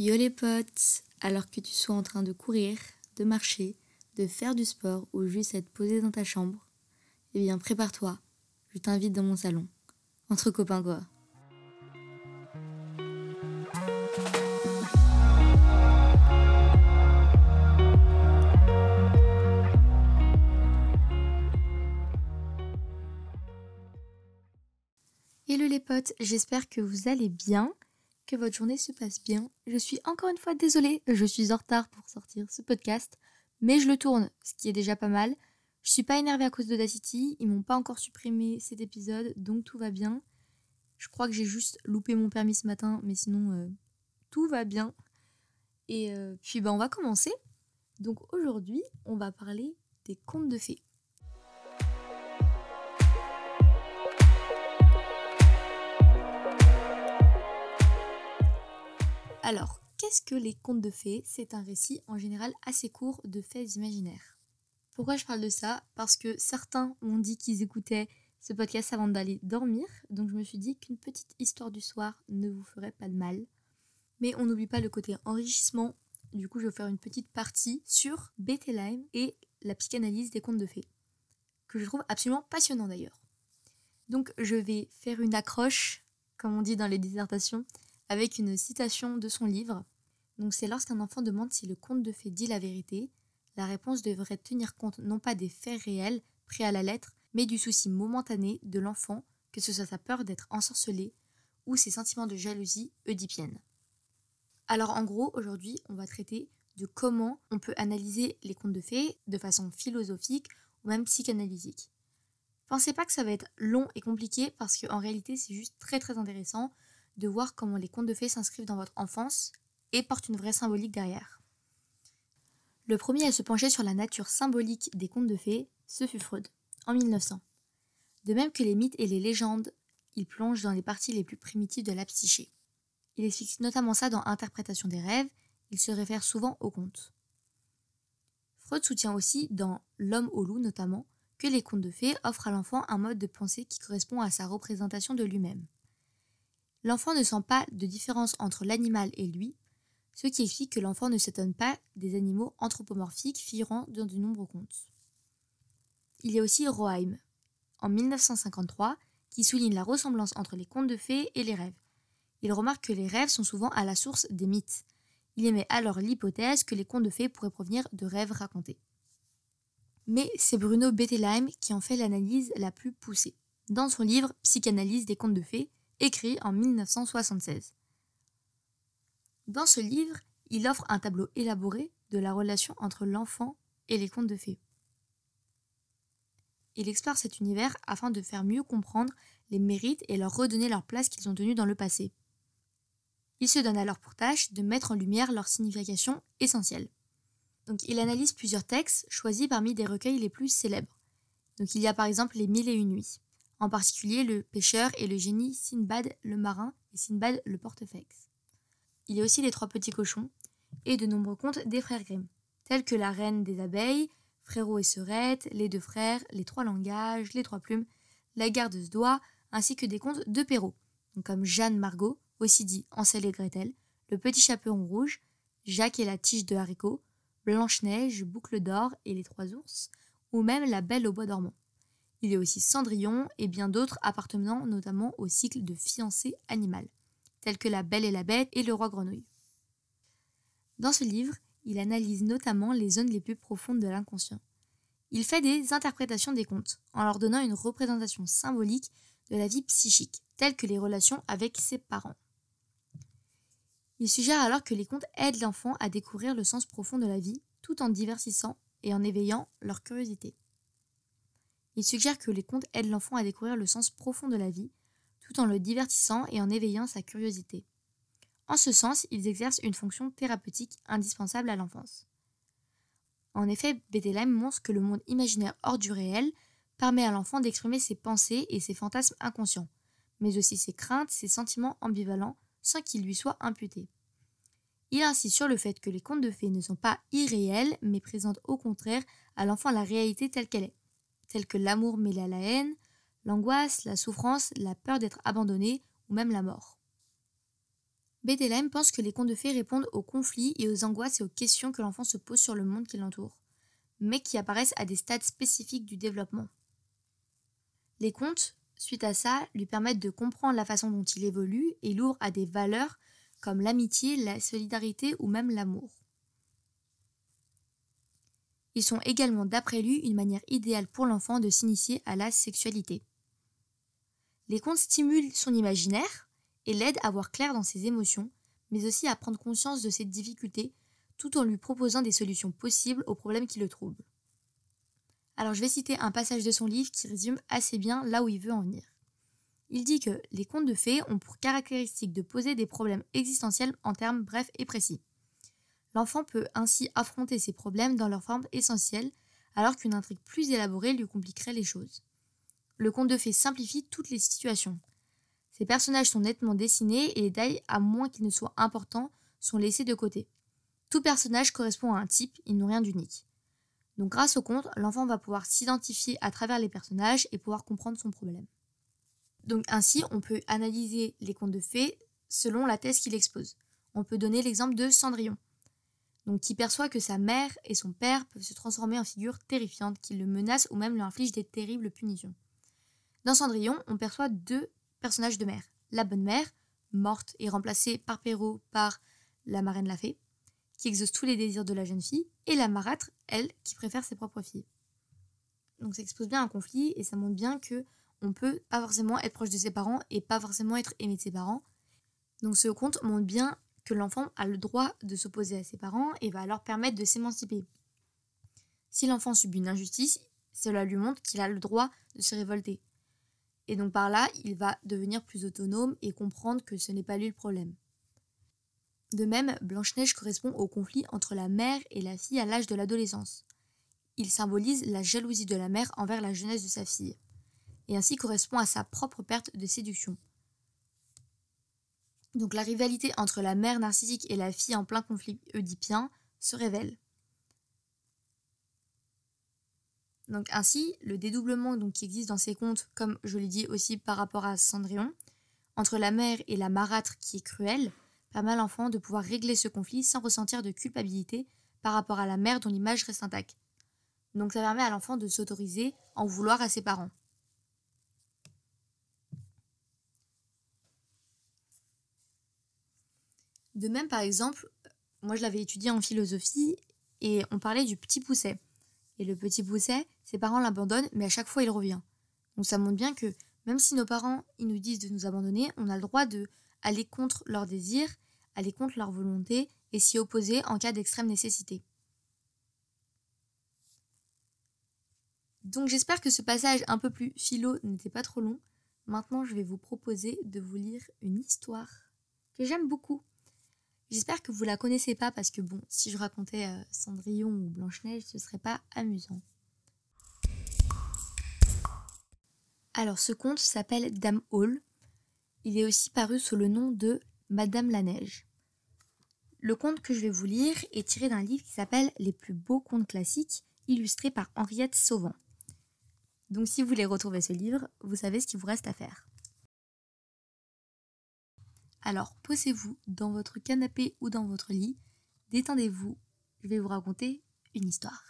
Yo les potes, alors que tu sois en train de courir, de marcher, de faire du sport ou juste être posé dans ta chambre, eh bien prépare-toi, je t'invite dans mon salon. Entre copains quoi. Hello les potes, j'espère que vous allez bien, que votre journée se passe bien. Je suis encore une fois désolée, je suis en retard pour sortir ce podcast, mais je le tourne, ce qui est déjà pas mal. Je suis pas énervée à cause de Dacity, ils m'ont pas encore supprimé cet épisode, donc tout va bien. Je crois que j'ai juste loupé mon permis ce matin, mais sinon euh, tout va bien. Et euh, puis bah on va commencer. Donc aujourd'hui, on va parler des contes de fées. Alors, qu'est-ce que les contes de fées? C'est un récit en général assez court de faits imaginaires. Pourquoi je parle de ça? Parce que certains m'ont dit qu'ils écoutaient ce podcast avant d'aller dormir, donc je me suis dit qu'une petite histoire du soir ne vous ferait pas de mal. Mais on n'oublie pas le côté enrichissement, du coup je vais faire une petite partie sur Bettelheim et la psychanalyse des contes de fées, que je trouve absolument passionnant d'ailleurs. Donc je vais faire une accroche, comme on dit dans les dissertations, avec une citation de son livre. Donc c'est lorsqu'un enfant demande si le conte de fées dit la vérité, la réponse devrait tenir compte non pas des faits réels pris à la lettre, mais du souci momentané de l'enfant, que ce soit sa peur d'être ensorcelé ou ses sentiments de jalousie oedipienne. Alors en gros, aujourd'hui, on va traiter de comment on peut analyser les contes de fées de façon philosophique ou même psychanalytique. Pensez pas que ça va être long et compliqué parce qu'en réalité c'est juste très très intéressant de voir comment les contes de fées s'inscrivent dans votre enfance et portent une vraie symbolique derrière. Le premier à se pencher sur la nature symbolique des contes de fées, ce fut Freud, en 1900. De même que les mythes et les légendes, il plonge dans les parties les plus primitives de la psyché. Il explique notamment ça dans Interprétation des rêves, il se réfère souvent aux contes. Freud soutient aussi, dans L'homme au loup notamment, que les contes de fées offrent à l'enfant un mode de pensée qui correspond à sa représentation de lui-même. L'enfant ne sent pas de différence entre l'animal et lui, ce qui explique que l'enfant ne s'étonne pas des animaux anthropomorphiques figurant dans de nombreux contes. Il y a aussi Roheim, en 1953, qui souligne la ressemblance entre les contes de fées et les rêves. Il remarque que les rêves sont souvent à la source des mythes. Il émet alors l'hypothèse que les contes de fées pourraient provenir de rêves racontés. Mais c'est Bruno Bettelheim qui en fait l'analyse la plus poussée. Dans son livre Psychanalyse des contes de fées, écrit en 1976. Dans ce livre, il offre un tableau élaboré de la relation entre l'enfant et les contes de fées. Il explore cet univers afin de faire mieux comprendre les mérites et leur redonner leur place qu'ils ont tenue dans le passé. Il se donne alors pour tâche de mettre en lumière leur signification essentielle. Donc il analyse plusieurs textes choisis parmi des recueils les plus célèbres. Donc il y a par exemple les Mille et une nuits en particulier le pêcheur et le génie Sinbad le marin et Sinbad le portefeuille. Il y a aussi les trois petits cochons et de nombreux contes des frères Grimm, tels que la reine des abeilles, Frérot et Sœurette, les deux frères, les trois langages, les trois plumes, la gardeuse d'oie, ainsi que des contes de Perrault, comme Jeanne Margot, aussi dit Ansel et Gretel, le petit chaperon rouge, Jacques et la tige de haricot, Blanche-Neige, Boucle d'or et les trois ours, ou même La Belle au bois dormant. Il y a aussi Cendrillon et bien d'autres appartenant notamment au cycle de fiancée animales, tels que La Belle et la Bête et Le Roi Grenouille. Dans ce livre, il analyse notamment les zones les plus profondes de l'inconscient. Il fait des interprétations des contes, en leur donnant une représentation symbolique de la vie psychique, telle que les relations avec ses parents. Il suggère alors que les contes aident l'enfant à découvrir le sens profond de la vie, tout en diversissant et en éveillant leur curiosité. Il suggère que les contes aident l'enfant à découvrir le sens profond de la vie, tout en le divertissant et en éveillant sa curiosité. En ce sens, ils exercent une fonction thérapeutique indispensable à l'enfance. En effet, Bettelheim montre que le monde imaginaire hors du réel permet à l'enfant d'exprimer ses pensées et ses fantasmes inconscients, mais aussi ses craintes, ses sentiments ambivalents, sans qu'ils lui soient imputés. Il insiste sur le fait que les contes de fées ne sont pas irréels, mais présentent au contraire à l'enfant la réalité telle qu'elle est tels que l'amour mêlé à la haine, l'angoisse, la souffrance, la peur d'être abandonné ou même la mort. BDLM pense que les contes de fées répondent aux conflits et aux angoisses et aux questions que l'enfant se pose sur le monde qui l'entoure, mais qui apparaissent à des stades spécifiques du développement. Les contes, suite à ça, lui permettent de comprendre la façon dont il évolue et l'ouvrent à des valeurs comme l'amitié, la solidarité ou même l'amour. Ils sont également, d'après lui, une manière idéale pour l'enfant de s'initier à la sexualité. Les contes stimulent son imaginaire et l'aident à voir clair dans ses émotions, mais aussi à prendre conscience de ses difficultés, tout en lui proposant des solutions possibles aux problèmes qui le troublent. Alors je vais citer un passage de son livre qui résume assez bien là où il veut en venir. Il dit que les contes de fées ont pour caractéristique de poser des problèmes existentiels en termes brefs et précis. L'enfant peut ainsi affronter ces problèmes dans leur forme essentielle, alors qu'une intrigue plus élaborée lui compliquerait les choses. Le conte de fées simplifie toutes les situations. Ces personnages sont nettement dessinés et les détails, à moins qu'ils ne soient importants, sont laissés de côté. Tout personnage correspond à un type, ils n'ont rien d'unique. Donc grâce au conte, l'enfant va pouvoir s'identifier à travers les personnages et pouvoir comprendre son problème. Donc ainsi, on peut analyser les contes de fées selon la thèse qu'il expose. On peut donner l'exemple de Cendrillon donc qui perçoit que sa mère et son père peuvent se transformer en figures terrifiantes qui le menacent ou même lui infligent des terribles punitions. Dans Cendrillon, on perçoit deux personnages de mère. La bonne mère, morte et remplacée par Perrault par la marraine la fée, qui exauce tous les désirs de la jeune fille, et la marâtre, elle, qui préfère ses propres filles. Donc ça expose bien un conflit et ça montre bien que on peut pas forcément être proche de ses parents et pas forcément être aimé de ses parents. Donc ce conte montre bien que l'enfant a le droit de s'opposer à ses parents et va alors permettre de s'émanciper. Si l'enfant subit une injustice, cela lui montre qu'il a le droit de se révolter. Et donc par là, il va devenir plus autonome et comprendre que ce n'est pas lui le problème. De même, Blanche-Neige correspond au conflit entre la mère et la fille à l'âge de l'adolescence. Il symbolise la jalousie de la mère envers la jeunesse de sa fille, et ainsi correspond à sa propre perte de séduction. Donc la rivalité entre la mère narcissique et la fille en plein conflit oedipien se révèle. Donc ainsi, le dédoublement donc, qui existe dans ces contes, comme je l'ai dit aussi par rapport à Cendrillon, entre la mère et la marâtre qui est cruelle, permet à l'enfant de pouvoir régler ce conflit sans ressentir de culpabilité par rapport à la mère dont l'image reste intacte. Donc ça permet à l'enfant de s'autoriser en vouloir à ses parents. De même, par exemple, moi je l'avais étudié en philosophie et on parlait du petit pousset. Et le petit pousset, ses parents l'abandonnent, mais à chaque fois il revient. Donc ça montre bien que même si nos parents nous disent de nous abandonner, on a le droit de aller contre leurs désirs, aller contre leur volonté et s'y opposer en cas d'extrême nécessité. Donc j'espère que ce passage un peu plus philo n'était pas trop long. Maintenant, je vais vous proposer de vous lire une histoire que j'aime beaucoup. J'espère que vous la connaissez pas parce que bon, si je racontais euh, Cendrillon ou Blanche-Neige, ce serait pas amusant. Alors ce conte s'appelle Dame Hall. Il est aussi paru sous le nom de Madame la Neige. Le conte que je vais vous lire est tiré d'un livre qui s'appelle Les plus beaux contes classiques, illustré par Henriette Sauvant. Donc si vous voulez retrouver ce livre, vous savez ce qu'il vous reste à faire. Alors posez-vous dans votre canapé ou dans votre lit, détendez-vous, je vais vous raconter une histoire.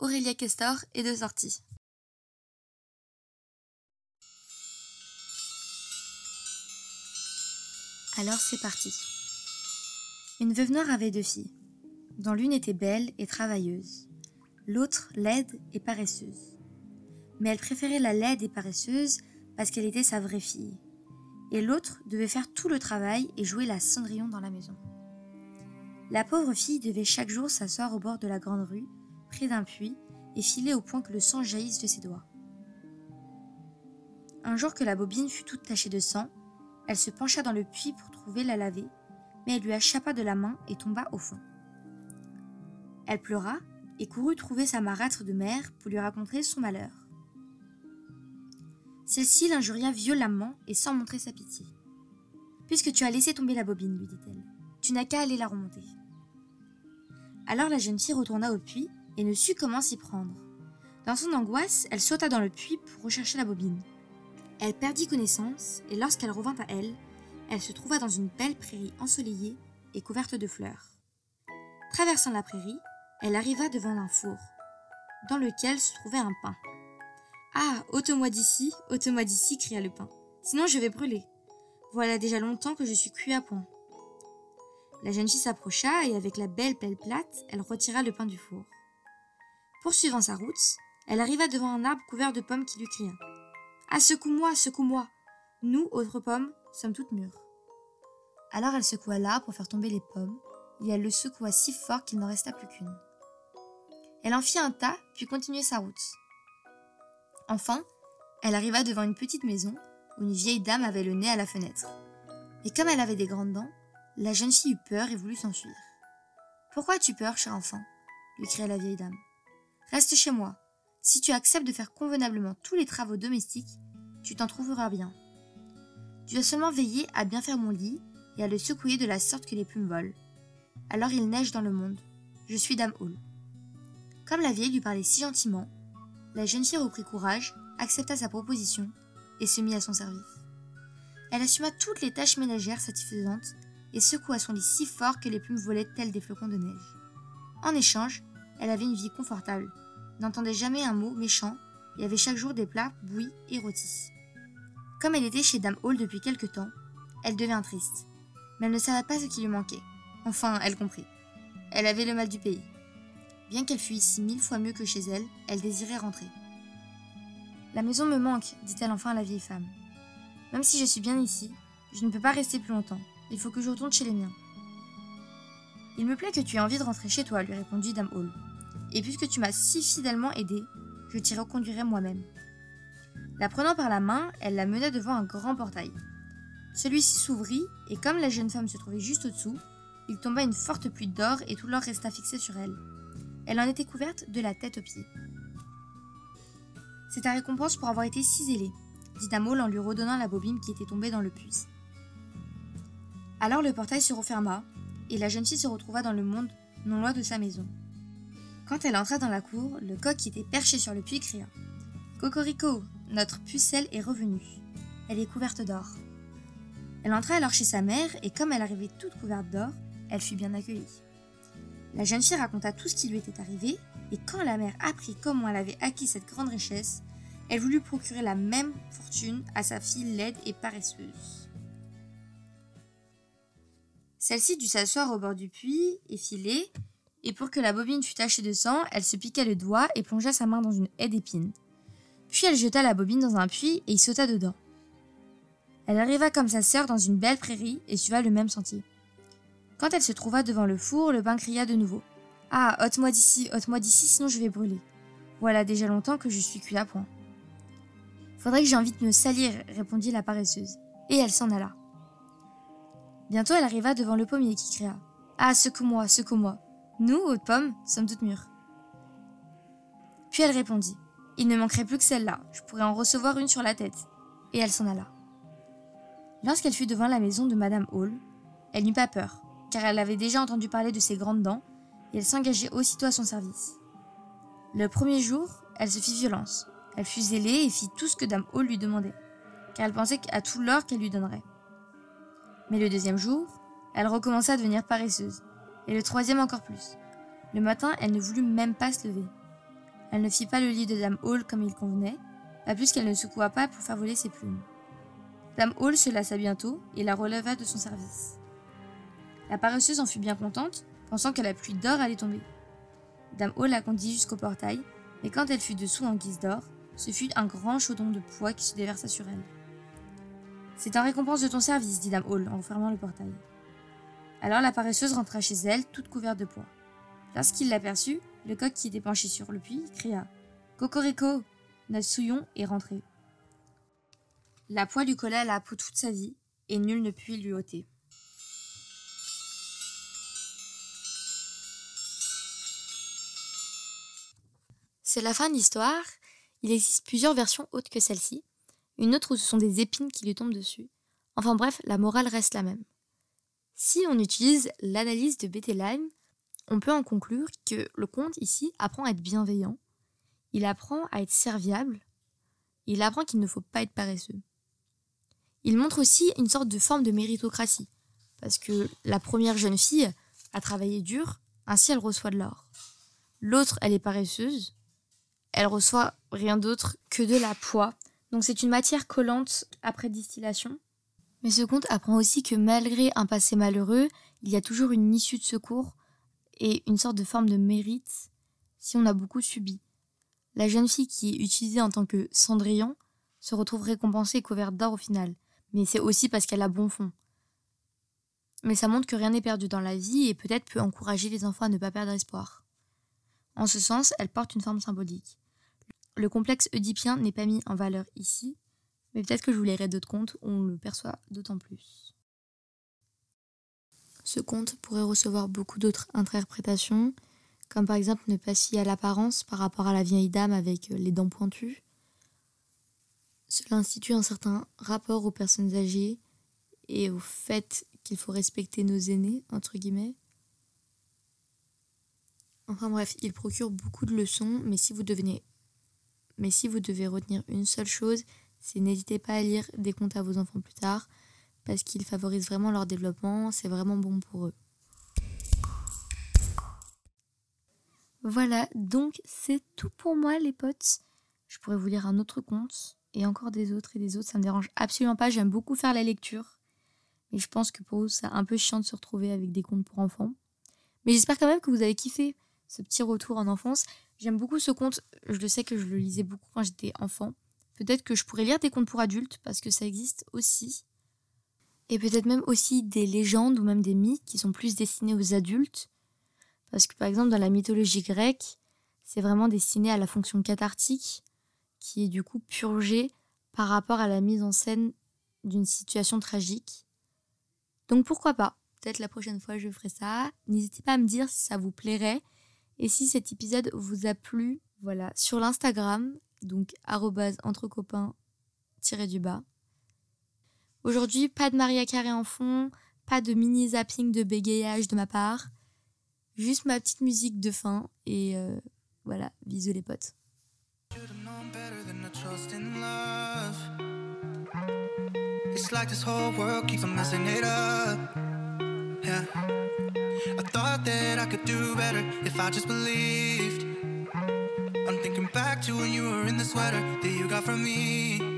Aurélia Castor est de sortie. Alors c'est parti. Une veuve noire avait deux filles, dont l'une était belle et travailleuse, l'autre laide et paresseuse. Mais elle préférait la laide et paresseuse parce qu'elle était sa vraie fille et l'autre devait faire tout le travail et jouer la cendrillon dans la maison. La pauvre fille devait chaque jour s'asseoir au bord de la grande rue, près d'un puits, et filer au point que le sang jaillisse de ses doigts. Un jour que la bobine fut toute tachée de sang, elle se pencha dans le puits pour trouver la laver, mais elle lui échappa de la main et tomba au fond. Elle pleura et courut trouver sa marâtre de mère pour lui raconter son malheur. Celle-ci l'injuria violemment et sans montrer sa pitié. Puisque tu as laissé tomber la bobine, lui dit-elle, tu n'as qu'à aller la remonter. Alors la jeune fille retourna au puits et ne sut comment s'y prendre. Dans son angoisse, elle sauta dans le puits pour rechercher la bobine. Elle perdit connaissance et lorsqu'elle revint à elle, elle se trouva dans une belle prairie ensoleillée et couverte de fleurs. Traversant la prairie, elle arriva devant un four, dans lequel se trouvait un pain. Ah, ôte-moi d'ici, ôte-moi d'ici, cria le pain. Sinon je vais brûler. Voilà déjà longtemps que je suis cuit à point. La jeune fille s'approcha et avec la belle pelle plate, elle retira le pain du four. Poursuivant sa route, elle arriva devant un arbre couvert de pommes qui lui cria Ah, secoue-moi, secoue-moi Nous, autres pommes, sommes toutes mûres. Alors elle secoua l'arbre pour faire tomber les pommes, et elle le secoua si fort qu'il n'en resta plus qu'une. Elle en fit un tas, puis continuait sa route. Enfin, elle arriva devant une petite maison où une vieille dame avait le nez à la fenêtre. Et comme elle avait des grandes dents, la jeune fille eut peur et voulut s'enfuir. Pourquoi as-tu peur, cher enfant? lui cria la vieille dame. Reste chez moi. Si tu acceptes de faire convenablement tous les travaux domestiques, tu t'en trouveras bien. Tu dois seulement veiller à bien faire mon lit et à le secouer de la sorte que les plumes volent. Alors il neige dans le monde. Je suis Dame Hall. Comme la vieille lui parlait si gentiment, la jeune fille reprit courage, accepta sa proposition et se mit à son service. Elle assuma toutes les tâches ménagères satisfaisantes et secoua son lit si fort que les plumes volaient telles des flocons de neige. En échange, elle avait une vie confortable, n'entendait jamais un mot méchant et avait chaque jour des plats bouillis et rôtis. Comme elle était chez Dame Hall depuis quelque temps, elle devint triste, mais elle ne savait pas ce qui lui manquait. Enfin, elle comprit. Elle avait le mal du pays. Bien qu'elle fût ici mille fois mieux que chez elle, elle désirait rentrer. La maison me manque, dit-elle enfin à la vieille femme. Même si je suis bien ici, je ne peux pas rester plus longtemps. Il faut que je retourne chez les miens. Il me plaît que tu aies envie de rentrer chez toi, lui répondit Dame Hall. Et puisque tu m'as si fidèlement aidé, je t'y reconduirai moi-même. La prenant par la main, elle la mena devant un grand portail. Celui-ci s'ouvrit, et comme la jeune femme se trouvait juste au-dessous, il tomba une forte pluie d'or et tout l'or resta fixé sur elle. Elle en était couverte de la tête aux pieds. C'est ta récompense pour avoir été si dit Hall en lui redonnant la bobine qui était tombée dans le puits. Alors le portail se referma, et la jeune fille se retrouva dans le monde non loin de sa maison. Quand elle entra dans la cour, le coq qui était perché sur le puits cria Cocorico, notre pucelle est revenue. Elle est couverte d'or. Elle entra alors chez sa mère, et comme elle arrivait toute couverte d'or, elle fut bien accueillie. La jeune fille raconta tout ce qui lui était arrivé, et quand la mère apprit comment elle avait acquis cette grande richesse, elle voulut procurer la même fortune à sa fille laide et paresseuse. Celle-ci dut s'asseoir au bord du puits, effilée, et pour que la bobine fût tachée de sang, elle se piqua le doigt et plongea sa main dans une haie d'épines. Puis elle jeta la bobine dans un puits et y sauta dedans. Elle arriva comme sa sœur dans une belle prairie et suiva le même sentier. Quand elle se trouva devant le four, le pain cria de nouveau. Ah, ôte-moi d'ici, ôte-moi d'ici, sinon je vais brûler. Voilà déjà longtemps que je suis cuit à point. Faudrait que de me salir, répondit la paresseuse. Et elle s'en alla. Bientôt elle arriva devant le pommier qui cria. Ah, secoue-moi, secoue-moi. Nous, hautes pommes, sommes toutes mûres. Puis elle répondit. Il ne manquerait plus que celle-là, je pourrais en recevoir une sur la tête. Et elle s'en alla. Lorsqu'elle fut devant la maison de Madame Hall, elle n'eut pas peur, car elle avait déjà entendu parler de ses grandes dents, et elle s'engageait aussitôt à son service. Le premier jour, elle se fit violence. Elle fut zélée et fit tout ce que Dame Hall lui demandait, car elle pensait à tout l'or qu'elle lui donnerait. Mais le deuxième jour, elle recommença à devenir paresseuse, et le troisième encore plus. Le matin, elle ne voulut même pas se lever. Elle ne fit pas le lit de Dame Hall comme il convenait, pas plus qu'elle ne secoua pas pour faire voler ses plumes. Dame Hall se lassa bientôt et la releva de son service. La paresseuse en fut bien contente, pensant que la pluie d'or allait tomber. Dame Hall la conduisit jusqu'au portail, mais quand elle fut dessous en guise d'or, ce fut un grand chaudron de poids qui se déversa sur elle. C'est en récompense de ton service, dit Dame Hall en fermant le portail. Alors la paresseuse rentra chez elle, toute couverte de poids. Lorsqu'il l'aperçut, le coq qui était penché sur le puits cria Cocorico Notre souillon est rentré. La poix lui colla à la peau toute sa vie, et nul ne put lui ôter. C'est la fin de l'histoire. Il existe plusieurs versions autres que celle-ci. Une autre où ce sont des épines qui lui tombent dessus. Enfin bref, la morale reste la même. Si on utilise l'analyse de Bettelheim, on peut en conclure que le conte ici apprend à être bienveillant, il apprend à être serviable, il apprend qu'il ne faut pas être paresseux. Il montre aussi une sorte de forme de méritocratie, parce que la première jeune fille a travaillé dur, ainsi elle reçoit de l'or. L'autre, elle est paresseuse, elle reçoit rien d'autre que de la poix. Donc c'est une matière collante après distillation. Mais ce conte apprend aussi que malgré un passé malheureux, il y a toujours une issue de secours et une sorte de forme de mérite si on a beaucoup subi. La jeune fille qui est utilisée en tant que Cendrillon se retrouve récompensée et couverte d'or au final. Mais c'est aussi parce qu'elle a bon fond. Mais ça montre que rien n'est perdu dans la vie et peut-être peut encourager les enfants à ne pas perdre espoir. En ce sens, elle porte une forme symbolique. Le complexe oedipien n'est pas mis en valeur ici, mais peut-être que je vous lirai d'autres contes où on le perçoit d'autant plus. Ce conte pourrait recevoir beaucoup d'autres interprétations, comme par exemple ne pas fier à l'apparence par rapport à la vieille dame avec les dents pointues. Cela institue un certain rapport aux personnes âgées et au fait qu'il faut respecter nos aînés, entre guillemets. Enfin bref, il procure beaucoup de leçons, mais si vous devenez mais si vous devez retenir une seule chose, c'est n'hésitez pas à lire des contes à vos enfants plus tard, parce qu'ils favorisent vraiment leur développement, c'est vraiment bon pour eux. Voilà, donc c'est tout pour moi les potes. Je pourrais vous lire un autre conte, et encore des autres et des autres, ça me dérange absolument pas, j'aime beaucoup faire la lecture. Mais je pense que pour vous, c'est un peu chiant de se retrouver avec des contes pour enfants. Mais j'espère quand même que vous avez kiffé ce petit retour en enfance. J'aime beaucoup ce conte, je le sais que je le lisais beaucoup quand j'étais enfant. Peut-être que je pourrais lire des contes pour adultes parce que ça existe aussi. Et peut-être même aussi des légendes ou même des mythes qui sont plus destinés aux adultes. Parce que par exemple dans la mythologie grecque, c'est vraiment destiné à la fonction cathartique qui est du coup purgée par rapport à la mise en scène d'une situation tragique. Donc pourquoi pas? Peut-être la prochaine fois je ferai ça. N'hésitez pas à me dire si ça vous plairait et si cet épisode vous a plu, voilà, sur l'Instagram, donc entre copains du bas. Aujourd'hui, pas de Maria Carré en fond, pas de mini zapping de bégayage de ma part, juste ma petite musique de fin et euh, voilà, bisous les potes. I thought that I could do better if I just believed. I'm thinking back to when you were in the sweater that you got from me.